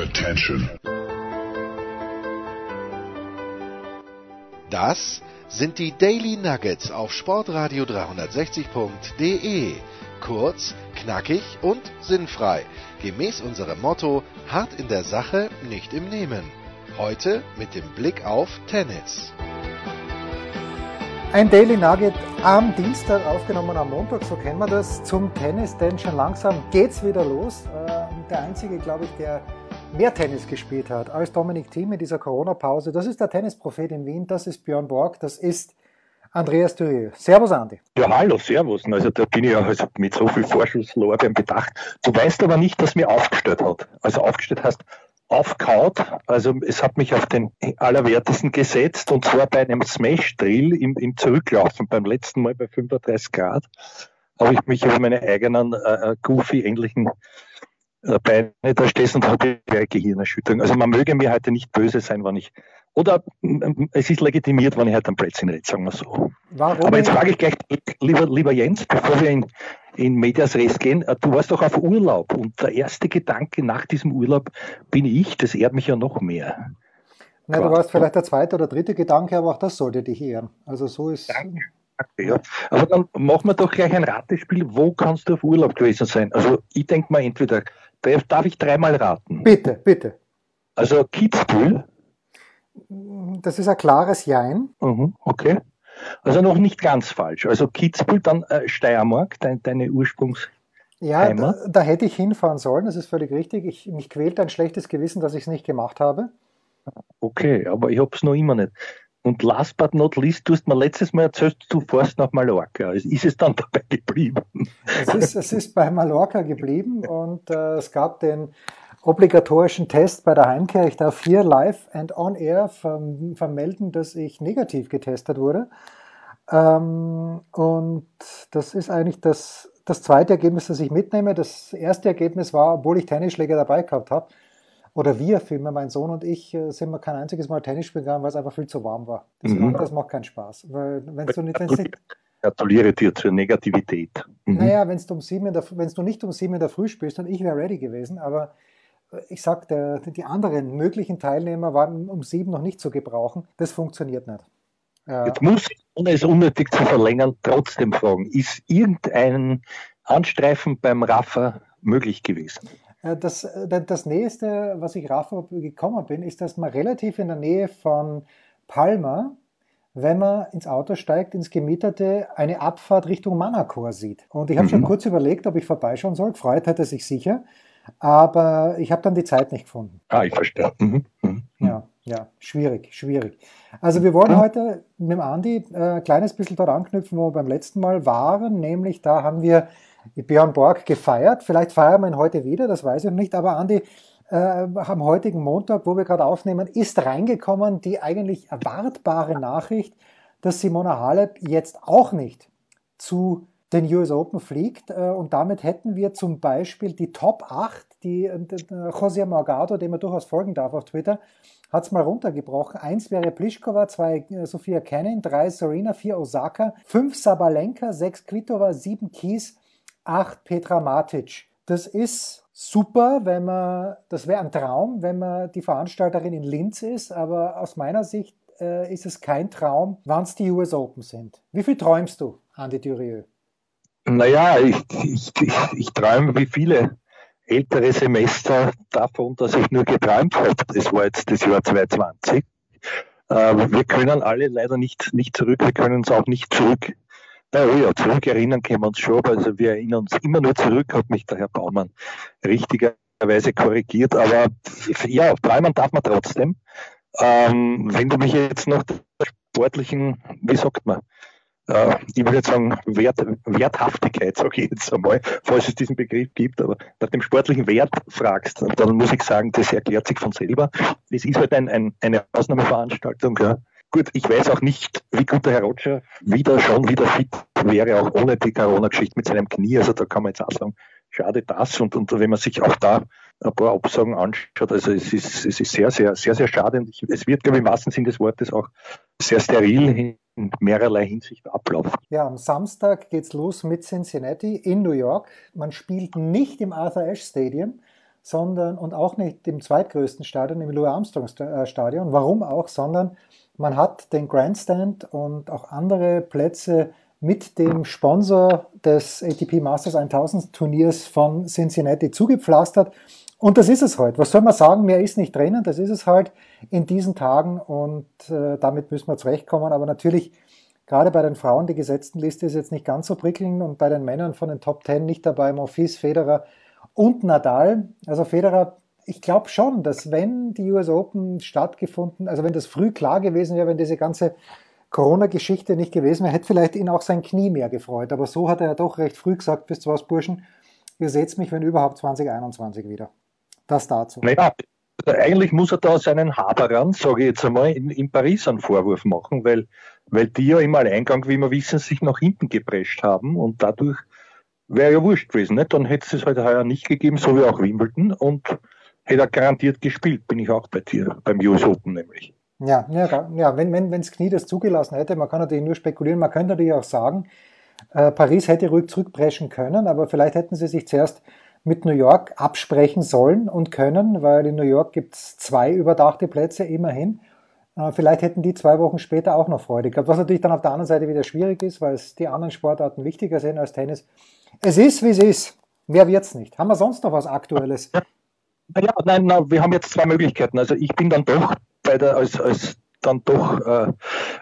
Attention. Das sind die Daily Nuggets auf Sportradio 360.de. Kurz, knackig und sinnfrei. Gemäß unserem Motto: hart in der Sache, nicht im Nehmen. Heute mit dem Blick auf Tennis. Ein Daily Nugget am Dienstag aufgenommen am Montag, so kennen wir das, zum Tennis, denn schon langsam geht's wieder los. Ähm, der einzige, glaube ich, der mehr Tennis gespielt hat als Dominik Thiem in dieser Corona-Pause, das ist der Tennisprophet in Wien, das ist Björn Borg, das ist Andreas Thürieu. Servus, Andi. Ja, hallo, servus. Also da bin ich ja also mit so viel Vorschusslorbeeren bedacht. Du weißt aber nicht, was mir aufgestellt hat. Also aufgestellt hast, aufkaut. Also es hat mich auf den Allerwertesten gesetzt und zwar bei einem Smash-Drill im, im Zurücklaufen beim letzten Mal bei 35 Grad habe ich mich über meine eigenen äh, äh Goofy-ähnlichen äh, Beine da stehst und habe eine Gehirnerschütterung. Also man möge mir heute nicht böse sein, wenn ich oder es ist legitimiert, wenn ich halt am Plätzchen rede, sagen wir so. Warum Aber jetzt frage ich gleich, lieber, lieber Jens, bevor wir in, in Medias Res gehen, äh, du warst doch auf Urlaub und der erste Gedanke nach diesem Urlaub bin ich, das ehrt mich ja noch mehr. Na, du warst vielleicht der zweite oder dritte Gedanke, aber auch das sollte dich ehren. Also so ist. Danke. Ja. Aber dann machen wir doch gleich ein Ratespiel. Wo kannst du auf Urlaub gewesen sein? Also ich denke mal entweder, darf ich dreimal raten? Bitte, bitte. Also Kitzbühel, das ist ein klares Jein. Mhm, okay. Also noch nicht ganz falsch. Also Kitzbühel, dann äh, Steiermark, dein, deine Ursprungs. Ja, da, da, hätte ich hinfahren sollen, das ist völlig richtig. Ich, mich quält ein schlechtes Gewissen, dass ich es nicht gemacht habe. Okay, aber ich habe es noch immer nicht. Und last but not least, du hast mir letztes Mal erzählt, du fährst nach Mallorca. Ist es dann dabei geblieben? Es ist, es ist bei Mallorca geblieben und äh, es gab den obligatorischen Test bei der Heimkehr. Ich darf hier live and on air vermelden, dass ich negativ getestet wurde. Ähm, und das ist eigentlich das, das zweite Ergebnis, das ich mitnehme. Das erste Ergebnis war, obwohl ich Tennisschläger dabei gehabt habe, oder wir, vielmehr mein Sohn und ich, äh, sind wir kein einziges Mal Tennis spielen gegangen, weil es einfach viel zu warm war. Das, mhm. macht, das macht keinen Spaß. Weil, wenn du nicht, wenn's nicht Gratuliere dir zur Negativität. Mhm. Naja, wenn du um sieben in der, wenn du nicht um sieben in der Früh spielst, dann ich wäre ready gewesen, aber ich sag, die anderen möglichen Teilnehmer waren um sieben noch nicht zu gebrauchen. Das funktioniert nicht. Jetzt muss ich, ohne es unnötig zu verlängern, trotzdem fragen, ist irgendein Anstreifen beim Raffer möglich gewesen? Das, das nächste, was ich Rafa gekommen bin, ist, dass man relativ in der Nähe von Palma, wenn man ins Auto steigt, ins Gemieterte, eine Abfahrt Richtung Manacor sieht. Und ich habe mhm. schon kurz überlegt, ob ich vorbeischauen soll. Gefreut hätte sich sicher. Aber ich habe dann die Zeit nicht gefunden. Ah, ich verstehe. Mhm. Mhm. Ja, ja, schwierig, schwierig. Also wir wollen mhm. heute mit dem Andi äh, ein kleines bisschen dort anknüpfen, wo wir beim letzten Mal waren, nämlich da haben wir Björn Borg gefeiert. Vielleicht feiern wir ihn heute wieder, das weiß ich nicht, aber Andi, äh, am heutigen Montag, wo wir gerade aufnehmen, ist reingekommen die eigentlich erwartbare Nachricht, dass Simona Halep jetzt auch nicht zu den US Open fliegt. Äh, und damit hätten wir zum Beispiel die Top 8, die äh, José Morgado, dem man durchaus folgen darf auf Twitter, hat es mal runtergebrochen. Eins wäre Pliskova, zwei äh, Sophia Cannon, drei Serena, vier Osaka, fünf Sabalenka, sechs Kvitova, sieben Kies, acht Petra Matic. Das ist super, wenn man, das wäre ein Traum, wenn man die Veranstalterin in Linz ist, aber aus meiner Sicht äh, ist es kein Traum, wann es die US Open sind. Wie viel träumst du, Andi Durieux? Naja, ich, ich, ich, ich träume wie viele ältere Semester davon, dass ich nur geträumt habe. Das war jetzt das Jahr 2020. Äh, wir können alle leider nicht, nicht zurück, wir können uns auch nicht zurück, na oh ja, zurück erinnern können wir uns schon, also wir erinnern uns immer nur zurück, hat mich der Herr Baumann richtigerweise korrigiert, aber ja, träumen darf man trotzdem. Ähm, wenn du mich jetzt noch der sportlichen, wie sagt man, äh, ich würde sagen, Wert, Werthaftigkeit, sage ich jetzt einmal, falls es diesen Begriff gibt, aber nach dem sportlichen Wert fragst, dann muss ich sagen, das erklärt sich von selber. Es ist halt ein, ein, eine Ausnahmeveranstaltung. Ja. Gut, ich weiß auch nicht, wie gut der Herr Roger wieder schon wieder fit wäre, auch ohne die Corona-Geschichte mit seinem Knie. Also da kann man jetzt auch sagen, schade das. Und, und wenn man sich auch da ein paar Absagen anschaut, also es ist, es ist sehr, sehr, sehr, sehr schade. Und ich, es wird, glaube ich, im wahrsten Sinne des Wortes auch sehr steril in mehrerlei Hinsicht ablaufen. Ja, am Samstag geht's los mit Cincinnati in New York. Man spielt nicht im Arthur Ashe Stadium, sondern und auch nicht im zweitgrößten Stadion, im Louis Armstrong äh, Stadion. Warum auch, sondern man hat den Grandstand und auch andere Plätze mit dem Sponsor des ATP Masters 1000 Turniers von Cincinnati zugepflastert. Und das ist es halt. Was soll man sagen? Mehr ist nicht drinnen. Das ist es halt in diesen Tagen und äh, damit müssen wir zurechtkommen. Aber natürlich, gerade bei den Frauen, die gesetzten Liste ist jetzt nicht ganz so prickelnd und bei den Männern von den Top 10 nicht dabei, Monfils, Federer und Nadal. Also Federer, ich glaube schon, dass wenn die US Open stattgefunden, also wenn das früh klar gewesen wäre, wenn diese ganze Corona-Geschichte nicht gewesen wäre, hätte vielleicht ihn auch sein Knie mehr gefreut. Aber so hat er ja doch recht früh gesagt, wisst ihr was, Burschen, ihr seht mich, wenn überhaupt 2021 wieder. Das dazu. Naja, eigentlich muss er da seinen Haberern, sage ich jetzt einmal, in, in, Paris einen Vorwurf machen, weil, weil die ja im Alleingang, wie wir wissen, sich nach hinten geprescht haben und dadurch wäre ja wurscht gewesen. Nicht? Dann hätte es es halt heuer nicht gegeben, so wie auch Wimbledon und hätte er garantiert gespielt, bin ich auch bei dir, beim US Open nämlich. Ja, ja, ja wenn, wenn, wenn das Knie das zugelassen hätte, man kann natürlich nur spekulieren, man könnte natürlich auch sagen, äh, Paris hätte ruhig zurückpreschen können, aber vielleicht hätten sie sich zuerst mit New York absprechen sollen und können, weil in New York gibt es zwei überdachte Plätze immerhin. Äh, vielleicht hätten die zwei Wochen später auch noch Freude gehabt, was natürlich dann auf der anderen Seite wieder schwierig ist, weil es die anderen Sportarten wichtiger sind als Tennis. Es ist, wie es ist. Mehr wird's nicht. Haben wir sonst noch was Aktuelles? Ja, nein, nein, wir haben jetzt zwei Möglichkeiten. Also ich bin dann doch bei der, als, als dann doch, äh,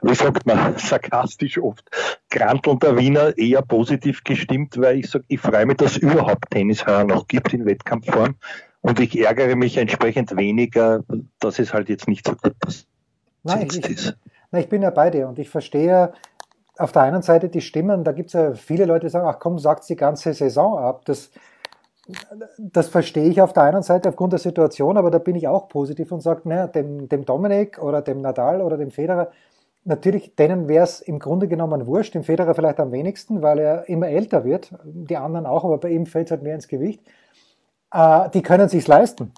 wie sagt man, sarkastisch oft, grantelnder Wiener eher positiv gestimmt, weil ich sage, ich freue mich, dass es überhaupt Tennis heuer noch gibt in Wettkampfform und ich ärgere mich entsprechend weniger, dass es halt jetzt nicht so gut nein, ich, ist. Nein, ich bin ja bei dir und ich verstehe auf der einen Seite die Stimmen, da gibt es ja viele Leute, die sagen, ach komm, sagt die ganze Saison ab. Das, das verstehe ich auf der einen Seite aufgrund der Situation, aber da bin ich auch positiv und sage, naja, dem, dem Dominik oder dem Nadal oder dem Federer, natürlich, denen wäre es im Grunde genommen wurscht, dem Federer vielleicht am wenigsten, weil er immer älter wird, die anderen auch, aber bei ihm fällt es halt mehr ins Gewicht. Äh, die können sich leisten.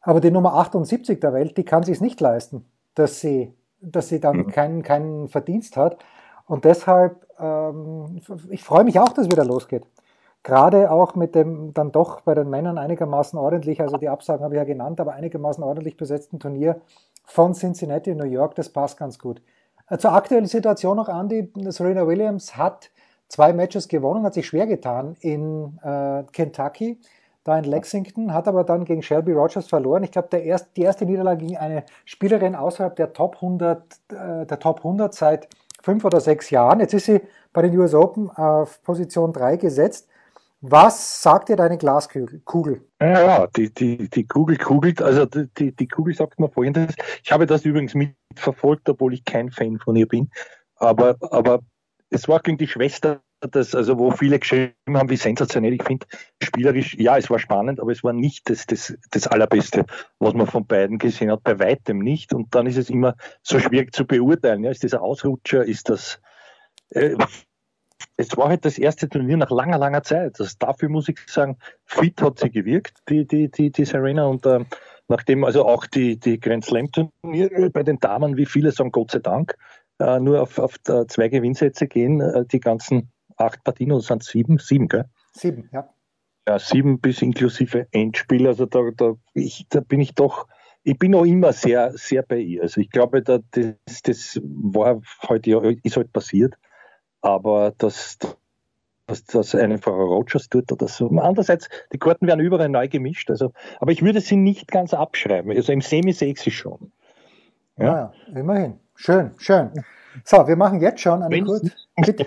Aber die Nummer 78 der Welt, die kann sich nicht leisten, dass sie, dass sie dann mhm. keinen, keinen Verdienst hat. Und deshalb, ähm, ich freue mich auch, dass es wieder losgeht gerade auch mit dem dann doch bei den Männern einigermaßen ordentlich, also die Absagen habe ich ja genannt, aber einigermaßen ordentlich besetzten Turnier von Cincinnati in New York, das passt ganz gut. Äh, zur aktuellen Situation noch, Andy, Serena Williams hat zwei Matches gewonnen, hat sich schwer getan in äh, Kentucky, da in Lexington, hat aber dann gegen Shelby Rogers verloren. Ich glaube, erst, die erste Niederlage ging eine Spielerin außerhalb der Top 100, äh, der Top 100 seit fünf oder sechs Jahren. Jetzt ist sie bei den US Open auf Position 3 gesetzt. Was sagt dir deine Glaskugel? Ja, ja, die, die, die Kugel kugelt, also die, die Kugel sagt mir folgendes. Ich habe das übrigens mitverfolgt, obwohl ich kein Fan von ihr bin. Aber, aber es war gegen die Schwester, das, also wo viele geschrieben haben, wie sensationell. Ich finde, spielerisch, ja, es war spannend, aber es war nicht das, das, das Allerbeste, was man von beiden gesehen hat, bei weitem nicht. Und dann ist es immer so schwierig zu beurteilen. Ja, ist das ein Ausrutscher? Ist das, äh, es war halt das erste Turnier nach langer, langer Zeit. Also dafür muss ich sagen, fit hat sie gewirkt, die, die, die, die Serena. Und äh, nachdem also auch die, die Grand Slam Turniere bei den Damen, wie viele sagen, Gott sei Dank, äh, nur auf, auf zwei Gewinnsätze gehen, äh, die ganzen acht Partien, oder sind sieben? Sieben, gell? Sieben, ja. Ja, sieben bis inklusive Endspiel. Also da, da, ich, da bin ich doch ich bin auch immer sehr, sehr bei ihr. Also ich glaube, da, das, das war heute ja, ist halt passiert aber dass, dass, dass eine Frau Rogers tut oder so. Andererseits, die Karten werden überall neu gemischt, also, aber ich würde sie nicht ganz abschreiben. Also im Semi sehe ich sie schon. Ja, ah, immerhin. Schön, schön. So, wir machen jetzt schon eine kurze.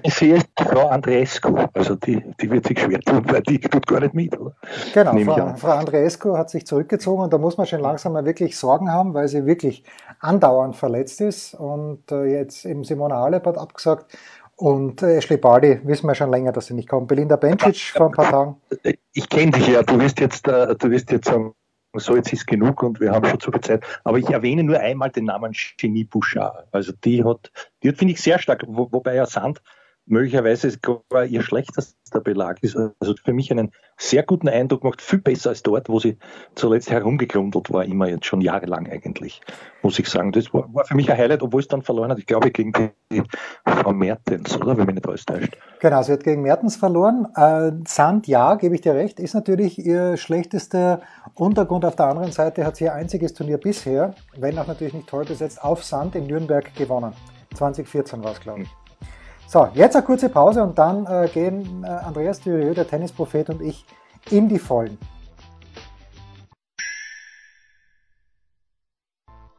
Ich sehe Frau Andreescu, also die, die wird sich schwer tun, weil die tut gar nicht mit, oder? Genau, Frau, Frau Andreescu hat sich zurückgezogen und da muss man schon langsam mal wirklich Sorgen haben, weil sie wirklich andauernd verletzt ist und äh, jetzt eben Simona Halep hat abgesagt und äh, Ashley Barty wissen wir schon länger, dass sie nicht kommt. Belinda Bencic vor ein paar Tagen. Ich kenne dich ja, du wirst jetzt, äh, du wirst jetzt sagen, so jetzt ist genug und wir haben schon zu viel Zeit. Aber ich erwähne nur einmal den Namen Genie Bouchard. Also die hat, die hat finde ich sehr stark, wo, wobei ja Sand möglicherweise sogar ihr schlechtester Belag ist. Also für mich einen sehr guten Eindruck macht, viel besser als dort, wo sie zuletzt herumgeklundelt war, immer jetzt schon jahrelang eigentlich, muss ich sagen. Das war, war für mich ein Highlight, obwohl es dann verloren hat. Ich glaube gegen die Frau Mertens, oder? Wenn mich nicht alles täuscht. Genau, sie hat gegen Mertens verloren. Äh, Sand, ja, gebe ich dir recht, ist natürlich ihr schlechtester Untergrund. Auf der anderen Seite hat sie ihr einziges Turnier bisher, wenn auch natürlich nicht toll besetzt, auf Sand in Nürnberg gewonnen. 2014 war es, glaube ich. So, jetzt eine kurze Pause und dann äh, gehen äh, Andreas Thürieu, der Tennisprophet und ich in die Vollen.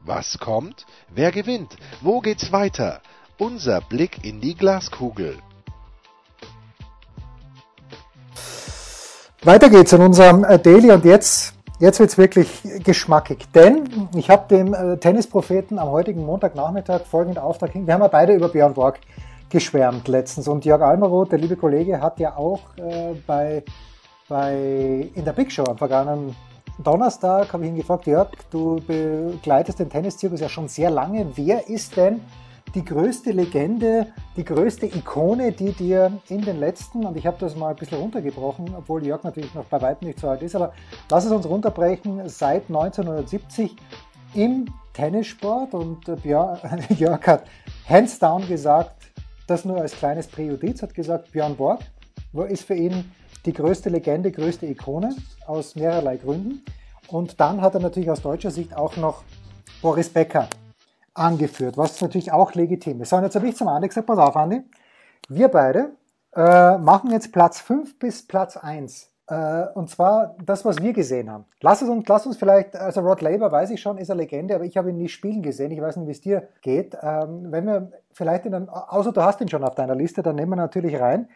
Was kommt? Wer gewinnt? Wo geht's weiter? Unser Blick in die Glaskugel. Weiter geht's in unserem äh, Daily und jetzt, jetzt wird's wirklich geschmackig, denn ich habe dem äh, Tennispropheten am heutigen Montagnachmittag folgenden Auftrag hin. Wir haben ja beide über Björn Borg geschwärmt letztens und Jörg Almeroth, der liebe Kollege, hat ja auch äh, bei, bei in der Big Show am vergangenen Donnerstag habe ich ihn gefragt, Jörg, du begleitest den Tenniszirkus ja schon sehr lange. Wer ist denn die größte Legende, die größte Ikone, die dir in den letzten, und ich habe das mal ein bisschen runtergebrochen, obwohl Jörg natürlich noch bei weitem nicht so alt ist, aber lass es uns runterbrechen, seit 1970 im Tennissport und äh, Jörg hat hands down gesagt, das nur als kleines Präjudiz, hat gesagt, Björn Borg ist für ihn die größte Legende, größte Ikone aus mehrerlei Gründen. Und dann hat er natürlich aus deutscher Sicht auch noch Boris Becker angeführt, was natürlich auch legitim ist. So, und jetzt habe ich zum Andi gesagt, pass auf, Andi, wir beide äh, machen jetzt Platz 5 bis Platz 1. Äh, und zwar das, was wir gesehen haben. Lass uns, lass uns vielleicht, also Rod Laver weiß ich schon, ist eine Legende, aber ich habe ihn nie spielen gesehen. Ich weiß nicht, wie es dir geht. Ähm, wenn wir vielleicht in einen, außer du hast ihn schon auf deiner Liste, dann nehmen wir natürlich rein.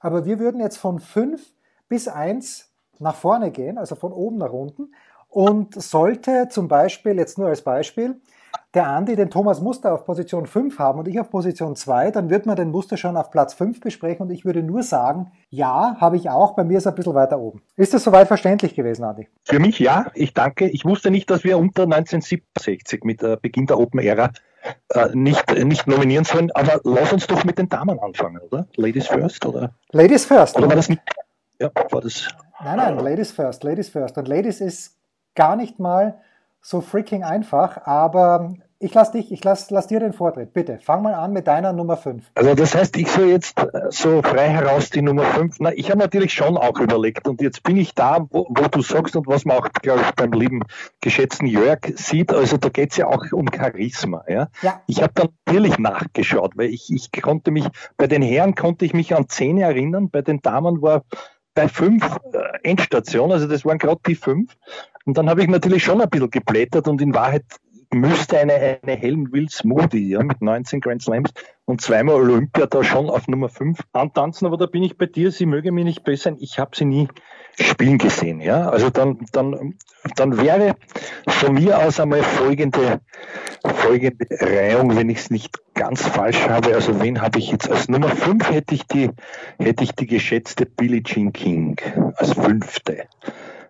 Aber wir würden jetzt von 5 bis 1 nach vorne gehen, also von oben nach unten. Und sollte zum Beispiel, jetzt nur als Beispiel, der Andi den Thomas Muster auf Position 5 haben und ich auf Position 2, dann wird man den Muster schon auf Platz 5 besprechen und ich würde nur sagen, ja, habe ich auch, bei mir ist er ein bisschen weiter oben. Ist das soweit verständlich gewesen, Andi? Für mich ja, ich danke. Ich wusste nicht, dass wir unter 1967 mit äh, Beginn der Open Ära äh, nicht, nicht nominieren sollen, aber lass uns doch mit den Damen anfangen, oder? Ladies first, oder? Ladies first. Oder war das nicht? Ja, war das. Nein, nein, Ladies first, Ladies first. Und Ladies ist gar nicht mal so freaking einfach, aber ich lasse dich, ich lasse lass dir den Vortritt. Bitte, fang mal an mit deiner Nummer 5. Also das heißt, ich soll jetzt äh, so frei heraus die Nummer 5. Na, ich habe natürlich schon auch überlegt und jetzt bin ich da, wo, wo du sagst und was man auch, glaube ich, beim lieben geschätzten Jörg sieht, also da geht es ja auch um Charisma. Ja? ja. Ich habe dann natürlich nachgeschaut, weil ich, ich konnte mich, bei den Herren konnte ich mich an zehn erinnern, bei den Damen war bei fünf äh, Endstationen, also das waren gerade die fünf. Und dann habe ich natürlich schon ein bisschen geblättert und in Wahrheit müsste eine, eine Helen Wills Moody ja, mit 19 Grand Slams und zweimal Olympia da schon auf Nummer 5 antanzen, aber da bin ich bei dir, sie möge mir nicht besser sein, ich habe sie nie spielen gesehen. Ja? Also dann, dann, dann wäre von mir aus einmal folgende, folgende Reihung, wenn ich es nicht ganz falsch habe. Also wen habe ich jetzt als Nummer 5 hätte ich die, hätte ich die geschätzte Billie Jean King als fünfte.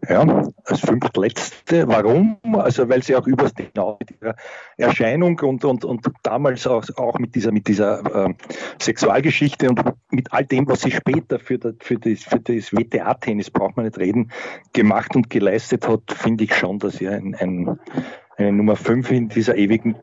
Ja, als fünftletzte. Warum? Also weil sie auch übers genau mit ihrer Erscheinung und, und, und damals auch, auch mit dieser, mit dieser äh, Sexualgeschichte und mit all dem, was sie später für, das, für das, für das WTA-Tennis, braucht man nicht reden, gemacht und geleistet hat, finde ich schon, dass sie ein, ein, eine Nummer 5 in dieser ewigen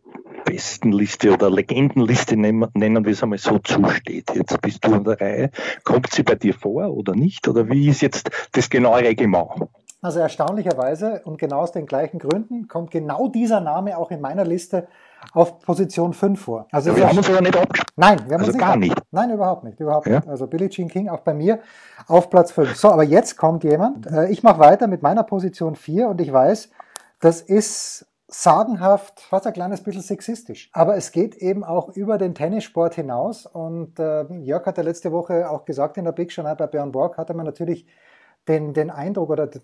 Bestenliste oder Legendenliste nennen, nennen wir es einmal so zusteht. Jetzt bist du an der Reihe. Kommt sie bei dir vor oder nicht? Oder wie ist jetzt das genaue Reglement? Also erstaunlicherweise und genau aus den gleichen Gründen kommt genau dieser Name auch in meiner Liste auf Position 5 vor. Also ja, wir haben uns aber nicht abgesprochen. Nein, wir haben also uns gar nicht. Nein, überhaupt nicht, überhaupt ja? nicht. Also Billie Jean King auch bei mir auf Platz 5. So, aber jetzt kommt jemand. Äh, ich mache weiter mit meiner Position 4 und ich weiß, das ist sagenhaft, fast ein kleines bisschen sexistisch. Aber es geht eben auch über den Tennissport hinaus. Und äh, Jörg hat ja letzte Woche auch gesagt in der Big Show, bei Björn Borg hatte man natürlich den, den Eindruck, oder das,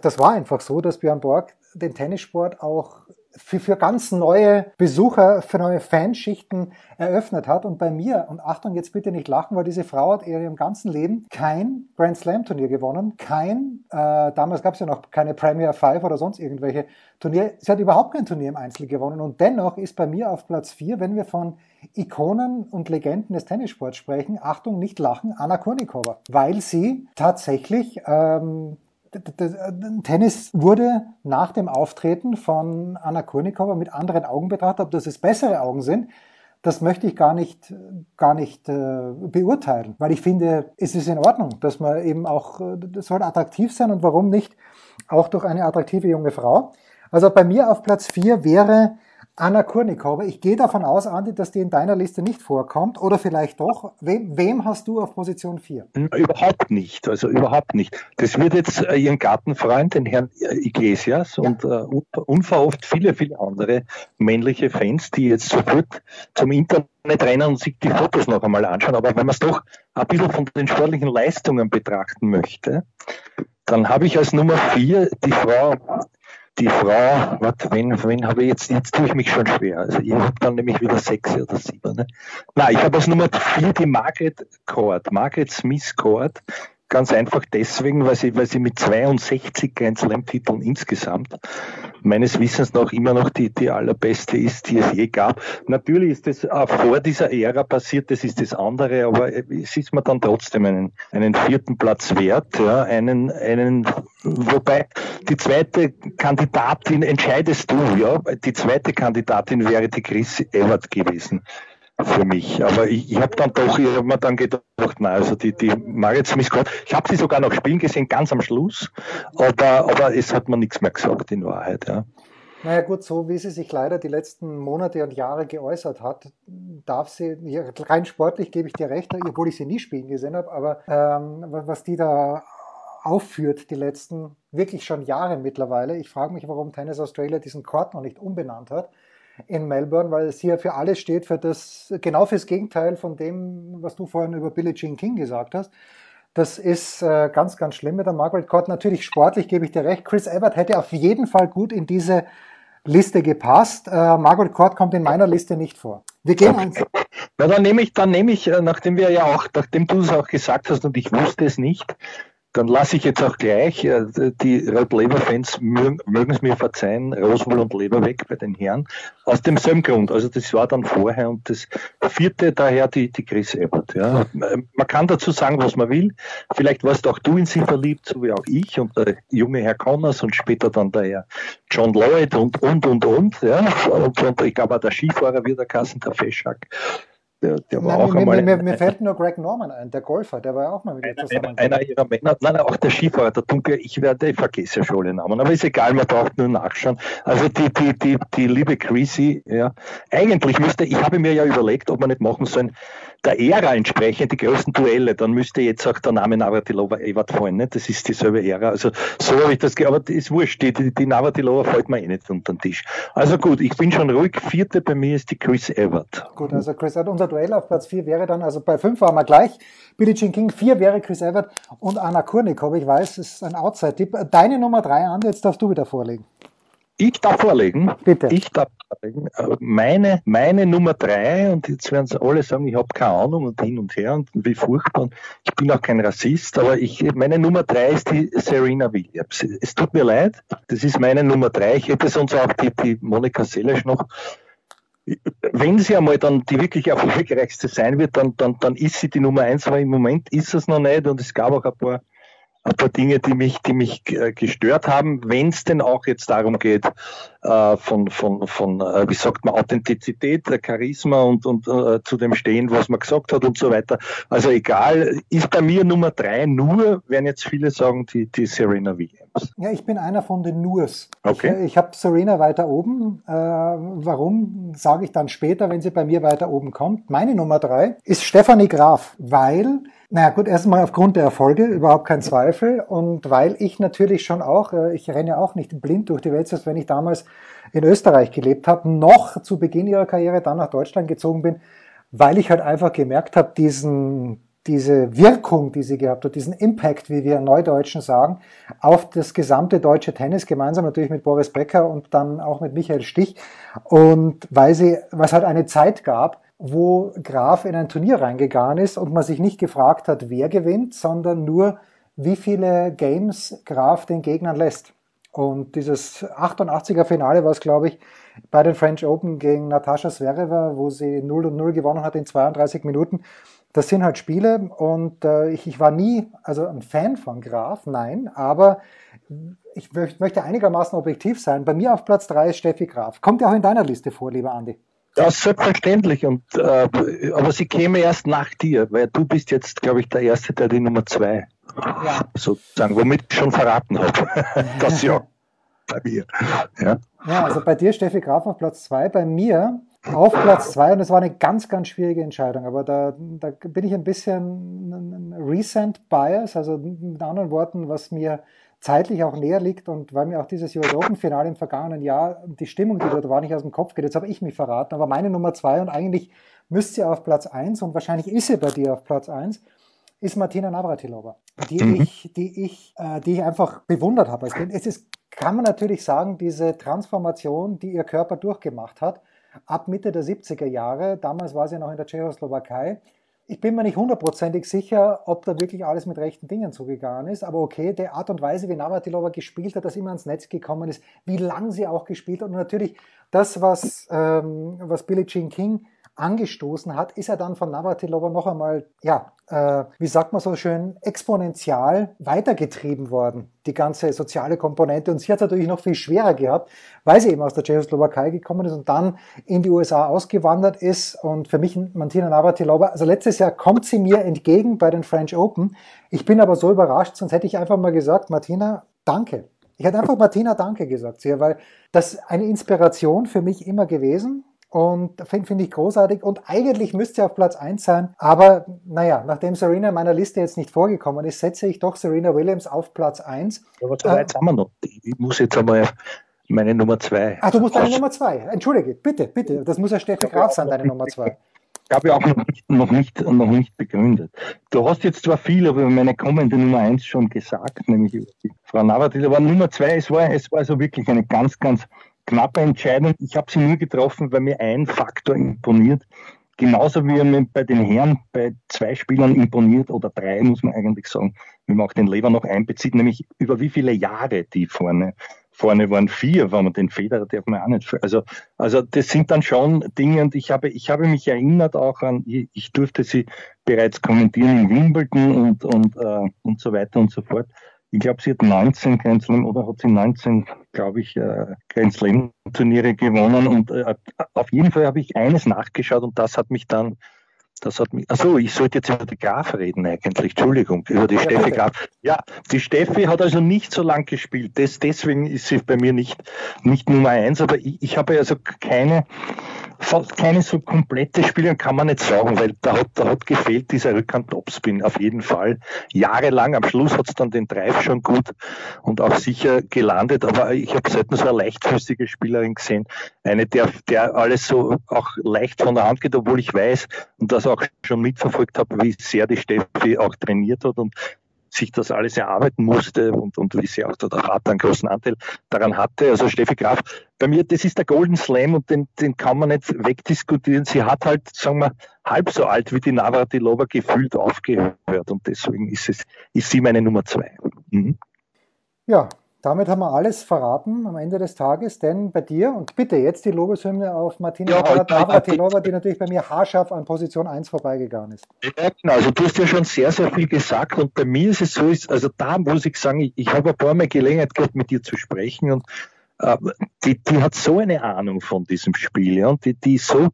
das war einfach so, dass Björn Borg den Tennissport auch für, für ganz neue Besucher, für neue Fanschichten eröffnet hat. Und bei mir, und Achtung, jetzt bitte nicht lachen, weil diese Frau hat in ihrem ganzen Leben kein Grand Slam Turnier gewonnen, kein, äh, damals gab es ja noch keine Premier 5 oder sonst irgendwelche Turnier. Sie hat überhaupt kein Turnier im Einzel gewonnen. Und dennoch ist bei mir auf Platz 4, wenn wir von Ikonen und Legenden des Tennissports sprechen, Achtung, nicht lachen, Anna Kurnikova, weil sie tatsächlich ähm, Tennis wurde nach dem Auftreten von Anna Kurnikova mit anderen Augen betrachtet. Ob das jetzt bessere Augen sind, das möchte ich gar nicht, gar nicht äh, beurteilen, weil ich finde, es ist in Ordnung, dass man eben auch, das soll attraktiv sein und warum nicht auch durch eine attraktive junge Frau. Also bei mir auf Platz 4 wäre Anna Kurnikova. Ich gehe davon aus, Andi, dass die in deiner Liste nicht vorkommt. Oder vielleicht doch. Wem, wem hast du auf Position 4? Überhaupt nicht. Also überhaupt nicht. Das wird jetzt äh, ihren Gartenfreund, den Herrn äh, Iglesias ja. und äh, unverhofft viele, viele andere männliche Fans, die jetzt sofort zum Internet rennen und sich die Fotos noch einmal anschauen. Aber wenn man es doch ein bisschen von den sportlichen Leistungen betrachten möchte, dann habe ich als Nummer 4 die Frau die Frau, warte, wen, wen habe ich jetzt, jetzt tue ich mich schon schwer. Also ich habe dann nämlich wieder sechs oder sieben. Ne? Nein, ich habe als Nummer vier die Margaret Court, Margaret Smith Court, Ganz einfach deswegen, weil sie, weil sie mit 62 Grand Slam-Titeln insgesamt meines Wissens noch immer noch die, die allerbeste ist, die es je gab. Natürlich ist das auch vor dieser Ära passiert, das ist das andere, aber es ist mir dann trotzdem einen, einen vierten Platz wert, ja, einen, einen, wobei die zweite Kandidatin entscheidest du, ja, die zweite Kandidatin wäre die Chris Evert gewesen für mich. Aber ich, ich habe dann doch, ich habe mir dann gedacht, na, also die, die Marit Smith ich habe sie sogar noch spielen gesehen, ganz am Schluss, aber, aber es hat mir nichts mehr gesagt in Wahrheit. Ja. Naja gut, so wie sie sich leider die letzten Monate und Jahre geäußert hat, darf sie, rein sportlich gebe ich dir recht, obwohl ich sie nie spielen gesehen habe, aber ähm, was die da aufführt, die letzten wirklich schon Jahre mittlerweile. Ich frage mich, warum Tennis Australia diesen Court noch nicht umbenannt hat in Melbourne, weil es hier für alles steht, für das, genau fürs Gegenteil von dem, was du vorhin über Billie Jean King gesagt hast. Das ist äh, ganz, ganz schlimm mit der Margaret Court. Natürlich sportlich gebe ich dir recht. Chris Evert hätte auf jeden Fall gut in diese Liste gepasst. Äh, Margaret Court kommt in meiner Liste nicht vor. Wir gehen ans. Na, dann nehme ich, dann nehme ich, äh, nachdem wir ja auch, nachdem du es auch gesagt hast und ich wusste es nicht, dann lasse ich jetzt auch gleich, äh, die Red Labour-Fans mögen es mir verzeihen, Roswell und Leber weg bei den Herren, aus demselben Grund. Also das war dann vorher und das vierte daher die, die Chris Abbott. Ja. Man kann dazu sagen, was man will. Vielleicht warst auch du in sie verliebt, so wie auch ich und der junge Herr Connors und später dann der Herr John Lloyd und, und, und, und. Ja. Und, und ich glaube auch der Skifahrer wird der Kassen, der Feschak. Der, der war nein, auch mir, einmal mir, mir fällt nur Greg Norman ein, der Golfer, der war ja auch mal mit dir zusammen. Einer, einer ihrer Männer, nein, auch der Skifahrer, der Dunkel, ich werde, ich vergesse schon alle Namen, aber ist egal, man braucht nur nachschauen. Also die, die, die, die liebe Chrissy, ja, eigentlich müsste, ich habe mir ja überlegt, ob man nicht machen sollen, der Ära entsprechend die größten Duelle, dann müsste jetzt auch der Name Navratilova Evert fallen. Ne? Das ist dieselbe Ära. Also so habe ich das, aber das ist wurscht, die, die, die Navratilova fällt mir eh nicht unter den Tisch. Also gut, ich bin schon ruhig. Vierte bei mir ist die Chris Evert. Gut, also Chris Evert, unser Duell auf Platz vier wäre dann, also bei fünf waren wir gleich. Billie Jean King, vier wäre Chris Evert und Anna Kurnikov. Ich weiß, ist ein Outside-Tipp. Deine Nummer drei, Andi, jetzt darfst du wieder vorlegen. Ich darf vorlegen. Bitte. Ich darf vorlegen. Äh, meine, meine Nummer drei, und jetzt werden sie alle sagen, ich habe keine Ahnung und hin und her und wie furchtbar. Ich bin auch kein Rassist, aber ich, meine Nummer drei ist die Serena Williams. Es tut mir leid, das ist meine Nummer drei. Ich hätte sonst auch die, die Monika Seles noch wenn sie einmal dann die wirklich erfolgreichste sein wird, dann, dann, dann ist sie die Nummer eins, aber im Moment ist es noch nicht und es gab auch ein paar ein paar Dinge, die mich, die mich äh, gestört haben, wenn es denn auch jetzt darum geht, äh, von, von, von äh, wie sagt man, Authentizität, Charisma und, und äh, zu dem stehen, was man gesagt hat und so weiter. Also egal, ist bei mir Nummer drei nur, werden jetzt viele sagen, die, die Serena Williams. Ja, ich bin einer von den Nurs. Okay. Ich, ich habe Serena weiter oben. Warum, sage ich dann später, wenn sie bei mir weiter oben kommt. Meine Nummer drei ist Stefanie Graf, weil naja gut, erstmal aufgrund der Erfolge, überhaupt kein Zweifel. Und weil ich natürlich schon auch, äh, ich renne auch nicht blind durch die Welt, selbst wenn ich damals in Österreich gelebt habe, noch zu Beginn ihrer Karriere dann nach Deutschland gezogen bin, weil ich halt einfach gemerkt habe, diesen diese Wirkung, die sie gehabt hat, diesen Impact, wie wir Neudeutschen sagen, auf das gesamte deutsche Tennis, gemeinsam natürlich mit Boris Becker und dann auch mit Michael Stich. Und weil sie, was halt eine Zeit gab, wo Graf in ein Turnier reingegangen ist und man sich nicht gefragt hat, wer gewinnt, sondern nur, wie viele Games Graf den Gegnern lässt. Und dieses 88er Finale war es, glaube ich, bei den French Open gegen Natascha Zverev, wo sie 0 und 0 gewonnen hat in 32 Minuten. Das sind halt Spiele und äh, ich, ich war nie also ein Fan von Graf, nein, aber ich möchte einigermaßen objektiv sein. Bei mir auf Platz 3 ist Steffi Graf. Kommt ja auch in deiner Liste vor, lieber Andi. Ja, selbstverständlich. Und, äh, aber sie käme erst nach dir, weil du bist jetzt, glaube ich, der Erste, der die Nummer 2 ja. sozusagen, womit ich schon verraten habe. das ja bei mir. Ja. ja, also bei dir Steffi Graf auf Platz 2, bei mir auf Platz 2 und es war eine ganz, ganz schwierige Entscheidung, aber da, da bin ich ein bisschen ein Recent Bias, also mit anderen Worten, was mir zeitlich auch näher liegt und weil mir auch dieses US Open Finale im vergangenen Jahr die Stimmung, die dort war, nicht aus dem Kopf geht. Jetzt habe ich mich verraten, aber meine Nummer 2 und eigentlich müsste sie auf Platz 1 und wahrscheinlich ist sie bei dir auf Platz 1 ist Martina Navratilova, die mhm. ich, die ich, äh, die ich einfach bewundert habe. Es ist, kann man natürlich sagen, diese Transformation, die ihr Körper durchgemacht hat, ab Mitte der 70er Jahre, damals war sie noch in der Tschechoslowakei. Ich bin mir nicht hundertprozentig sicher, ob da wirklich alles mit rechten Dingen zugegangen ist, aber okay, die Art und Weise, wie Navratilova gespielt hat, dass immer ans Netz gekommen ist, wie lang sie auch gespielt hat und natürlich das, was, ähm, was Billie Jean King angestoßen hat, ist er dann von Navratilova noch einmal, ja, äh, wie sagt man so schön, exponentiell weitergetrieben worden, die ganze soziale Komponente. Und sie hat es natürlich noch viel schwerer gehabt, weil sie eben aus der Tschechoslowakei gekommen ist und dann in die USA ausgewandert ist. Und für mich Martina Navratilova, also letztes Jahr kommt sie mir entgegen bei den French Open. Ich bin aber so überrascht, sonst hätte ich einfach mal gesagt, Martina, danke. Ich hätte einfach Martina Danke gesagt, weil das eine Inspiration für mich immer gewesen und finde find ich großartig. Und eigentlich müsste sie auf Platz 1 sein. Aber naja, nachdem Serena in meiner Liste jetzt nicht vorgekommen ist, setze ich doch Serena Williams auf Platz 1. Aber so weit äh, haben wir noch. Ich muss jetzt einmal meine Nummer 2. Ach, du musst deine Nummer 2. Entschuldige, bitte, bitte. Das muss ja Steffi Graf sein, deine Nummer 2 Ich habe ja auch noch nicht, noch, nicht, noch nicht begründet. Du hast jetzt zwar viel über meine kommende Nummer 1 schon gesagt, nämlich über die Frau Navratil, aber Nummer 2, es war, es war also wirklich eine ganz, ganz knappe Entscheidung. Ich habe sie nur getroffen, weil mir ein Faktor imponiert. Genauso wie mir bei den Herren bei zwei Spielern imponiert, oder drei, muss man eigentlich sagen, wenn man auch den Lever noch einbezieht, nämlich über wie viele Jahre die vorne, vorne waren. Vier, wenn man den Federer darf man auch nicht. Also, also das sind dann schon Dinge, und ich habe, ich habe mich erinnert auch an, ich durfte sie bereits kommentieren in Wimbledon und, und, äh, und so weiter und so fort ich glaube, sie hat 19 Grand Slam oder hat sie 19, glaube ich, äh, Grand Slam Turniere gewonnen und äh, auf jeden Fall habe ich eines nachgeschaut und das hat mich dann, das hat mich, also ich sollte jetzt über die Graf reden eigentlich, Entschuldigung, über die Steffi. Graf. Ja, die Steffi hat also nicht so lang gespielt, das, deswegen ist sie bei mir nicht, nicht Nummer eins, aber ich, ich habe also keine, fast keine so komplette Spiele kann man nicht sagen, weil da hat, da hat gefehlt dieser Rückhand-Topspin auf jeden Fall. Jahrelang, am Schluss hat es dann den Drive schon gut und auch sicher gelandet, aber ich habe selten so eine leichtfüßige Spielerin gesehen. Eine, der, der alles so auch leicht von der Hand geht, obwohl ich weiß und das auch schon mitverfolgt habe, wie sehr die Steffi auch trainiert hat und sich das alles erarbeiten musste und, und wie sie auch der Vater einen großen Anteil daran hatte. Also Steffi Graf, bei mir, das ist der Golden Slam und den, den kann man nicht wegdiskutieren. Sie hat halt, sagen wir, halb so alt wie die Navratilova gefühlt aufgehört und deswegen ist es, ist sie meine Nummer zwei. Mhm. Ja, damit haben wir alles verraten am Ende des Tages, denn bei dir, und bitte jetzt die Lobeshymne auf Martina ja, Navratilova, die natürlich bei mir haarscharf an Position 1 vorbeigegangen ist. Ja, genau, also du hast ja schon sehr, sehr viel gesagt und bei mir ist es so, also da muss ich sagen, ich, ich habe ein paar Mal Gelegenheit gehabt, mit dir zu sprechen und die, die hat so eine Ahnung von diesem Spiel ja, und die, die so,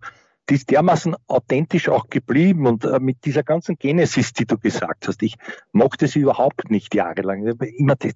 die ist dermaßen authentisch auch geblieben und äh, mit dieser ganzen Genesis, die du gesagt hast, ich mochte sie überhaupt nicht jahrelang. Immer der,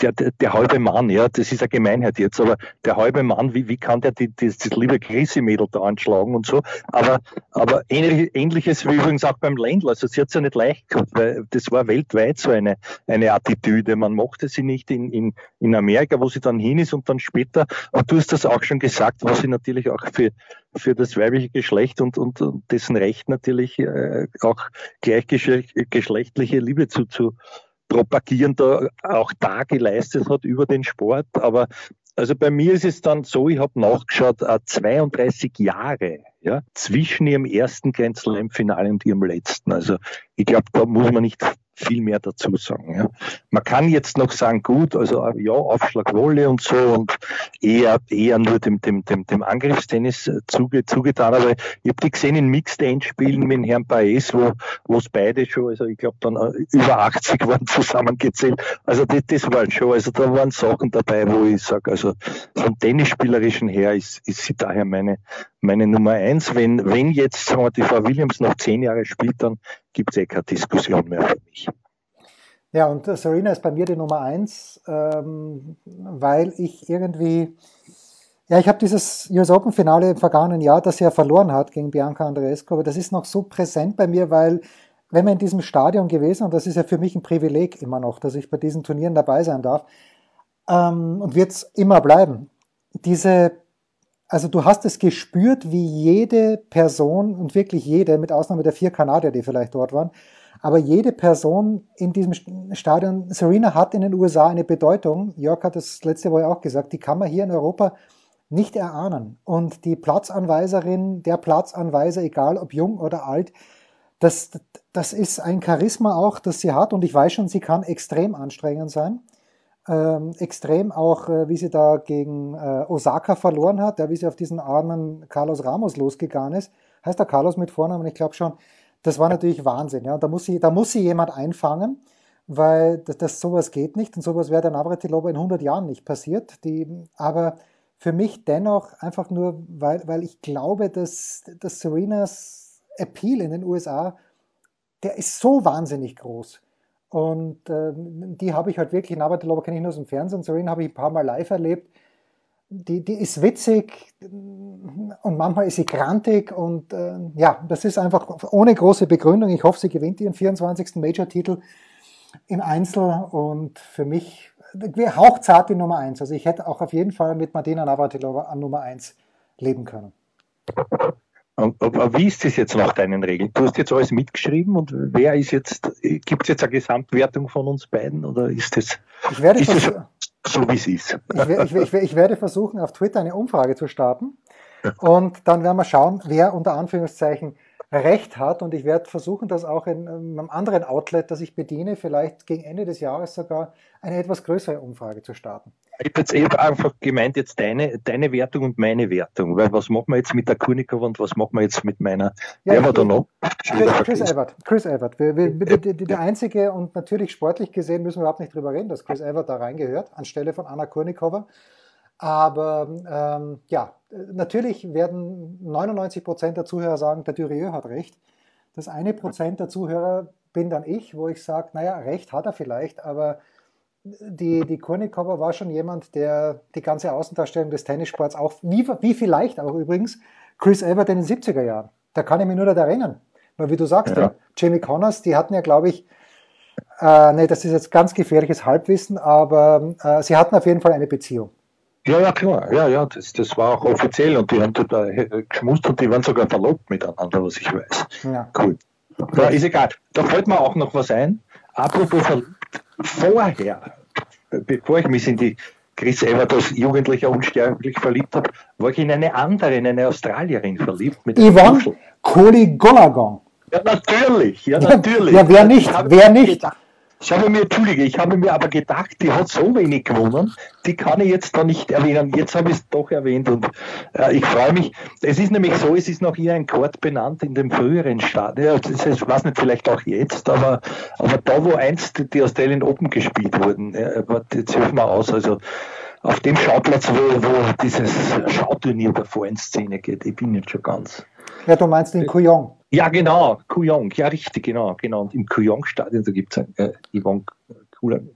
der, der, der halbe Mann, ja, das ist eine Gemeinheit jetzt, aber der halbe Mann, wie, wie kann der die, die, das liebe Chrissy-Mädel da anschlagen und so, aber, aber ähnlich, ähnliches wie übrigens auch beim Ländler, also sie hat es ja nicht leicht gehabt, weil das war weltweit so eine, eine Attitüde, man mochte sie nicht in, in, in Amerika, wo sie dann hin ist und dann später, und du hast das auch schon gesagt, was sie natürlich auch für für das weibliche Geschlecht und, und, und dessen Recht natürlich äh, auch gleichgeschlechtliche Liebe zu, zu propagieren, da auch da geleistet hat über den Sport. Aber also bei mir ist es dann so, ich habe nachgeschaut, 32 äh, Jahre ja, zwischen ihrem ersten Grand Slam-Finale und ihrem letzten. Also ich glaube, da muss man nicht viel mehr dazu sagen. Ja. Man kann jetzt noch sagen, gut, also ja, Aufschlag Wolle und so und eher, eher nur dem, dem, dem, dem Angriffstennis zuge, zugetan, aber ich habe die gesehen in Mixed Endspielen mit Herrn Baez, wo wo es beide schon, also ich glaube dann äh, über 80 waren zusammengezählt. Also das, das waren schon, also da waren Sachen dabei, wo ich sage, also vom Tennisspielerischen her ist, ist sie daher meine, meine Nummer eins. Wenn, wenn jetzt sagen wir, die Frau Williams noch zehn Jahre spielt, dann gibt es eh keine Diskussion mehr für mich. Ja, und Serena ist bei mir die Nummer eins, ähm, weil ich irgendwie, ja, ich habe dieses US Open Finale im vergangenen Jahr, das sie ja verloren hat gegen Bianca Andreescu, aber das ist noch so präsent bei mir, weil wenn man in diesem Stadion gewesen, und das ist ja für mich ein Privileg immer noch, dass ich bei diesen Turnieren dabei sein darf, ähm, und wird es immer bleiben, diese also du hast es gespürt, wie jede Person und wirklich jede, mit Ausnahme der vier Kanadier, die vielleicht dort waren, aber jede Person in diesem Stadion, Serena hat in den USA eine Bedeutung, Jörg hat das letzte Woche auch gesagt, die kann man hier in Europa nicht erahnen. Und die Platzanweiserin, der Platzanweiser, egal ob jung oder alt, das, das ist ein Charisma auch, das sie hat. Und ich weiß schon, sie kann extrem anstrengend sein ähm, extrem auch, äh, wie sie da gegen äh, Osaka verloren hat, ja, wie sie auf diesen armen Carlos Ramos losgegangen ist. Heißt der Carlos mit Vornamen? Ich glaube schon. Das war natürlich Wahnsinn. Ja. Und da muss sie, da muss sie jemand einfangen, weil das, das sowas geht nicht und sowas wäre der Navratilova in 100 Jahren nicht passiert. Die, aber für mich dennoch einfach nur, weil, weil ich glaube, dass, dass Serenas Appeal in den USA, der ist so wahnsinnig groß. Und äh, die habe ich halt wirklich, Navratilova kenne ich nur aus dem Fernsehen, Serena habe ich ein paar Mal live erlebt. Die, die ist witzig und manchmal ist sie grantig und äh, ja, das ist einfach ohne große Begründung. Ich hoffe, sie gewinnt ihren 24. Major-Titel im Einzel und für mich hauchzart die Nummer 1. Also ich hätte auch auf jeden Fall mit Martina Navratilova an Nummer 1 leben können. Aber wie ist das jetzt nach deinen Regeln? Du hast jetzt alles mitgeschrieben und wer ist jetzt, gibt es jetzt eine Gesamtwertung von uns beiden oder ist das, so, wie es ist? Ich, ich, ich, ich, werde versuchen, auf Twitter eine Umfrage zu starten und dann werden wir schauen, wer unter Anführungszeichen recht hat und ich werde versuchen, das auch in einem anderen Outlet, das ich bediene, vielleicht gegen Ende des Jahres sogar eine etwas größere Umfrage zu starten. Ich habe jetzt eben einfach gemeint, jetzt deine, deine Wertung und meine Wertung, weil was machen wir jetzt mit der Kurnikova und was machen wir jetzt mit meiner, ja, wer war da noch? Chris, Evert, Chris Evert. Wir, wir, die, die, der einzige und natürlich sportlich gesehen müssen wir überhaupt nicht drüber reden, dass Chris Evert da reingehört, anstelle von Anna Kurnikova. Aber ähm, ja, natürlich werden 99 Prozent der Zuhörer sagen, der Durieux hat recht. Das eine Prozent der Zuhörer bin dann ich, wo ich sage, naja, recht hat er vielleicht, aber die, die Kornikova war schon jemand, der die ganze Außendarstellung des Tennissports auch, wie, wie vielleicht auch übrigens, Chris Evert in den 70er Jahren. Da kann ich mich nur daran erinnern. Weil wie du sagst, ja. Jamie Connors, die hatten ja, glaube ich, äh, nee, das ist jetzt ganz gefährliches Halbwissen, aber äh, sie hatten auf jeden Fall eine Beziehung. Ja, ja, klar. Ja, ja, das, das war auch offiziell und die haben da geschmust und die waren sogar verlobt miteinander, was ich weiß. Ja. Cool. Ja, ist egal. Da fällt mir auch noch was ein. Apropos verliebt. Vorher, bevor ich mich in die Chris Evert als Jugendlicher unsterblich verliebt habe, war ich in eine andere, in eine Australierin verliebt. Mit Yvonne Koligolagon. Ja, natürlich. Ja, natürlich. Ja, wer nicht? Wer nicht? Gedacht, ich habe mir, entschuldige, ich habe mir aber gedacht, die hat so wenig gewonnen, die kann ich jetzt da nicht erwähnen. Jetzt habe ich es doch erwähnt und äh, ich freue mich. Es ist nämlich so, es ist noch hier ein Chord benannt in dem früheren Stadion. Ja, ich weiß nicht, vielleicht auch jetzt, aber, aber da, wo einst die Australian Open gespielt wurden, ja, jetzt hilf mal aus, also auf dem Schauplatz, wo, wo dieses Schauturnier davor in Szene geht, ich bin jetzt schon ganz. Ja, du meinst in Kuyong. Ja, genau, Kuyong, ja, richtig, genau, genau. Und im Kuyong-Stadion, da gibt es ein äh, Yvonne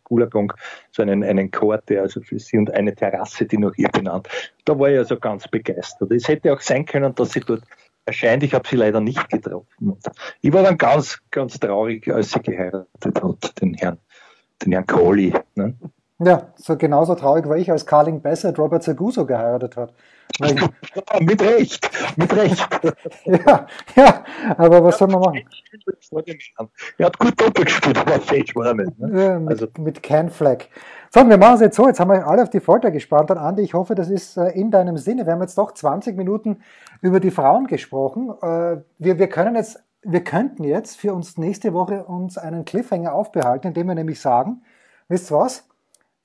Kulagong, so einen, einen Chor, der also für sie und eine Terrasse, die noch hier benannt. Da war ich also ganz begeistert. Es hätte auch sein können, dass sie dort erscheint. Ich habe sie leider nicht getroffen. Ich war dann ganz, ganz traurig, als sie geheiratet hat, den Herrn, den Herrn Kohli. Ne? Ja, so genauso traurig war ich, als Carling Bassett Robert Seguso geheiratet hat. mit Recht, mit Recht. ja, ja, aber was soll man machen? Er hat gut doppelt gespielt, aber falsch war er nicht. Ne? Ja, mit, also. mit Ken Fleck. So, wir machen es jetzt so, jetzt haben wir alle auf die Folter gespannt. Und Andi, ich hoffe, das ist äh, in deinem Sinne. Wir haben jetzt doch 20 Minuten über die Frauen gesprochen. Äh, wir, wir können jetzt, wir könnten jetzt für uns nächste Woche uns einen Cliffhanger aufbehalten, indem wir nämlich sagen, wisst ihr was?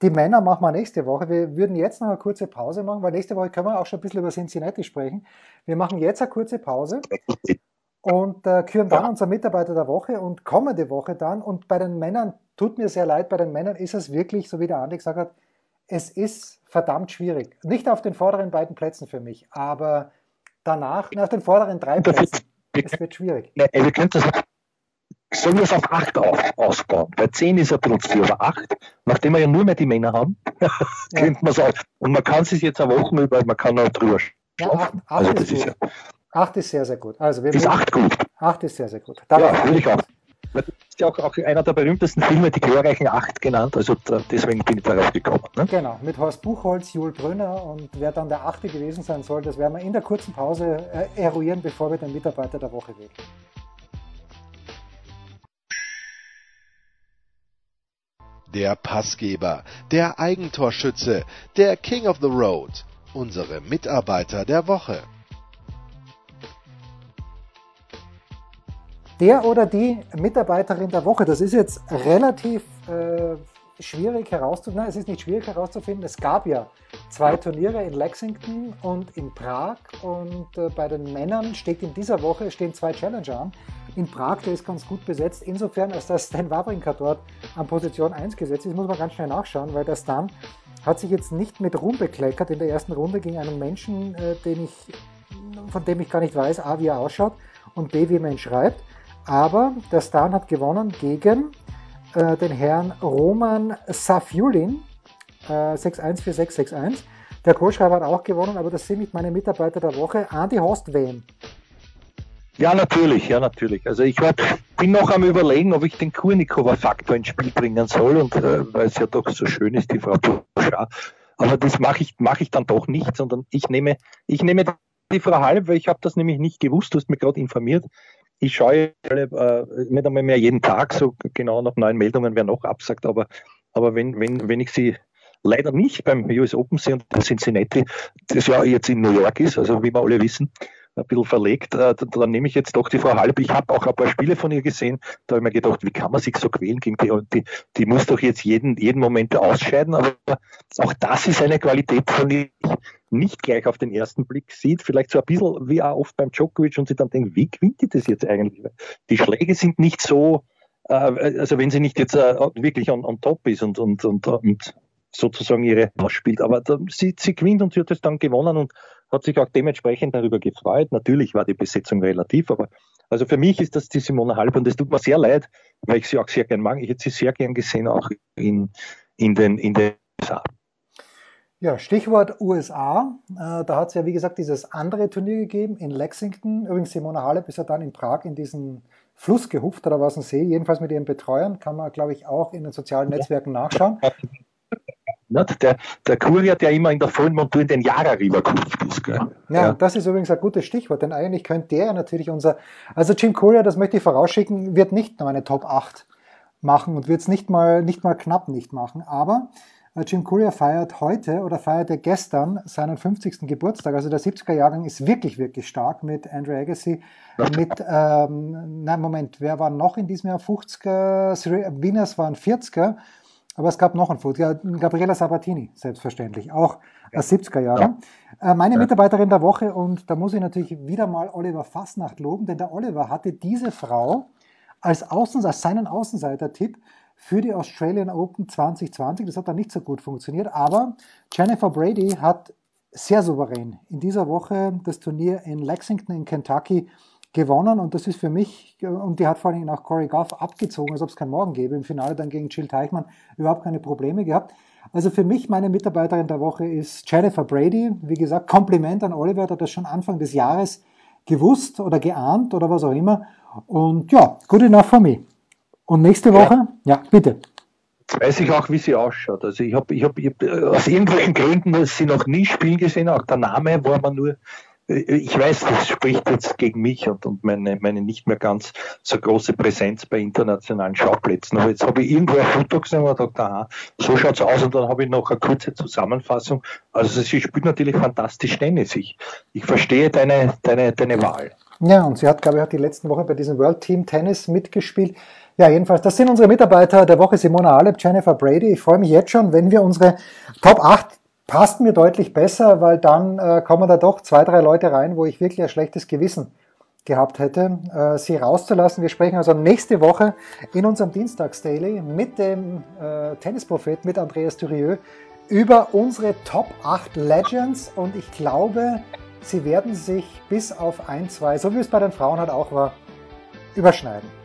Die Männer machen wir nächste Woche. Wir würden jetzt noch eine kurze Pause machen, weil nächste Woche können wir auch schon ein bisschen über Cincinnati sprechen. Wir machen jetzt eine kurze Pause und äh, küren dann ja. unser Mitarbeiter der Woche und kommende Woche dann. Und bei den Männern, tut mir sehr leid, bei den Männern ist es wirklich, so wie der Andi gesagt hat, es ist verdammt schwierig. Nicht auf den vorderen beiden Plätzen für mich, aber danach, nach den vorderen drei Plätzen, es wird schwierig. Ne, wir könnten das sollen wir es auf 8 auf, ausbauen. Bei 10 ist er bisschen aber 8, nachdem wir ja nur mehr die Männer haben, könnte man sagen. Und man kann sich jetzt eine Woche über, man kann auch drüber ja, 8, 8 also ist, ist, ja, 8 ist sehr, sehr gut. Also wir ist 8 gut? 8 ist sehr, sehr gut. Darauf ja, würde ich auch. Das ist ja auch, auch, einer der berühmtesten Filme, die glorreichen Acht genannt, also deswegen bin ich darauf gekommen. Ne? Genau, mit Horst Buchholz, Jul Brünner und wer dann der Achte gewesen sein soll, das werden wir in der kurzen Pause äh, eruieren, bevor wir den Mitarbeiter der Woche wählen. Der Passgeber, der Eigentorschütze, der King of the Road, unsere Mitarbeiter der Woche. Der oder die Mitarbeiterin der Woche, das ist jetzt relativ äh, schwierig herauszufinden. Es ist nicht schwierig herauszufinden. Es gab ja zwei Turniere in Lexington und in Prag und äh, bei den Männern steht in dieser Woche stehen zwei Challenger an in Prag, der ist ganz gut besetzt. Insofern, als der Stan Wawrinka dort an Position 1 gesetzt ist, muss man ganz schnell nachschauen, weil der Stan hat sich jetzt nicht mit Ruhm bekleckert in der ersten Runde gegen einen Menschen, äh, den ich, von dem ich gar nicht weiß, A, wie er ausschaut und B, wie man ihn schreibt. Aber der Stan hat gewonnen gegen äh, den Herrn Roman Safiulin, äh, 6-1 für 6-6-1. Der Co-Schreiber hat auch gewonnen, aber das sind nicht meine Mitarbeiter der Woche. Andi Horst wen? Ja, natürlich, ja, natürlich. Also ich war, bin noch am überlegen, ob ich den Kurnikova-Faktor ins Spiel bringen soll und äh, weil es ja doch so schön ist, die Frau Bouchard. Aber das mache ich, mache ich dann doch nicht, sondern ich nehme, ich nehme die Frau Halb, weil ich habe das nämlich nicht gewusst, du hast mir gerade informiert. Ich schaue äh, nicht einmal mehr jeden Tag, so genau nach neuen Meldungen, wer noch absagt, aber, aber wenn, wenn, wenn ich sie leider nicht beim US Open sehe und Cincinnati, das ja jetzt in New York ist, also wie wir alle wissen, ein bisschen verlegt. Äh, dann nehme ich jetzt doch die Frau Halb. Ich habe auch ein paar Spiele von ihr gesehen. Da habe ich mir gedacht, wie kann man sich so quälen gegen die? Die, die muss doch jetzt jeden, jeden Moment ausscheiden. Aber auch das ist eine Qualität, von der ich nicht gleich auf den ersten Blick sieht. Vielleicht so ein bisschen wie auch oft beim Djokovic und sie dann denkt, wie gewinnt die das jetzt eigentlich? Die Schläge sind nicht so, äh, also wenn sie nicht jetzt äh, wirklich on, on top ist und, und, und, und sozusagen ihre ausspielt. Aber sie, sie gewinnt und sie hat es dann gewonnen und hat sich auch dementsprechend darüber gefreut. Natürlich war die Besetzung relativ, aber also für mich ist das die Simone Halb und es tut mir sehr leid, weil ich sie auch sehr gern mag. Ich hätte sie sehr gern gesehen, auch in, in den, in den USA. Ja, Stichwort USA. Äh, da hat es ja, wie gesagt, dieses andere Turnier gegeben in Lexington. Übrigens, Simona Halep ist ja dann in Prag in diesen Fluss gehupft oder was ein See. Jedenfalls mit ihren Betreuern kann man, glaube ich, auch in den sozialen Netzwerken nachschauen. Nicht? Der, der Kurier, der immer in der vollen Montur in den Jara rübergerufen ist. Gell? Ja, ja, das ist übrigens ein gutes Stichwort, denn eigentlich könnte der natürlich unser, also Jim Courier, das möchte ich vorausschicken, wird nicht nur eine Top 8 machen und wird es nicht mal, nicht mal knapp nicht machen, aber äh, Jim Courier feiert heute oder feierte gestern seinen 50. Geburtstag. Also der 70er Jahrgang ist wirklich, wirklich stark mit Andrew Agassi, mit, ähm, nein, Moment, wer war noch in diesem Jahr 50er? Wieners waren 40er aber es gab noch einen Foto. Ja, Gabriela Sabatini, selbstverständlich, auch ja. aus 70er Jahren. Ja. Äh, meine. Mitarbeiterin der Woche, und da muss ich natürlich wieder mal Oliver Fassnacht loben, denn der Oliver hatte diese Frau als, Außen, als seinen Außenseiter-Tipp für die Australian Open 2020. Das hat dann nicht so gut funktioniert, aber Jennifer Brady hat sehr souverän in dieser Woche das Turnier in Lexington in Kentucky gewonnen und das ist für mich, und die hat vor allem auch Corey Goff abgezogen, als ob es kein Morgen gäbe. Im Finale dann gegen Jill Teichmann überhaupt keine Probleme gehabt. Also für mich, meine Mitarbeiterin der Woche ist Jennifer Brady. Wie gesagt, Kompliment an Oliver, der hat das schon Anfang des Jahres gewusst oder geahnt oder was auch immer. Und ja, good enough for me. Und nächste Woche, ja, ja bitte. Jetzt weiß ich auch, wie sie ausschaut. Also ich habe ich hab, ich hab, aus irgendwelchen Gründen sie noch nie spielen gesehen, auch der Name war mir nur ich weiß, das spricht jetzt gegen mich und, und meine, meine nicht mehr ganz so große Präsenz bei internationalen Schauplätzen. Aber jetzt habe ich irgendwo ein Foto gesehen und gedacht, aha, so schaut's aus und dann habe ich noch eine kurze Zusammenfassung. Also sie spielt natürlich fantastisch Tennis. Ich, ich verstehe deine, deine, deine Wahl. Ja, und sie hat, glaube ich, auch die letzten Wochen bei diesem World Team Tennis mitgespielt. Ja, jedenfalls, das sind unsere Mitarbeiter der Woche, Simona Alep, Jennifer Brady. Ich freue mich jetzt schon, wenn wir unsere Top 8 passt mir deutlich besser, weil dann äh, kommen da doch zwei, drei Leute rein, wo ich wirklich ein schlechtes Gewissen gehabt hätte, äh, sie rauszulassen. Wir sprechen also nächste Woche in unserem Dienstags-Daily mit dem äh, Tennisprophet, mit Andreas Thurieux, über unsere Top 8 Legends und ich glaube, sie werden sich bis auf ein, zwei, so wie es bei den Frauen halt auch war, überschneiden.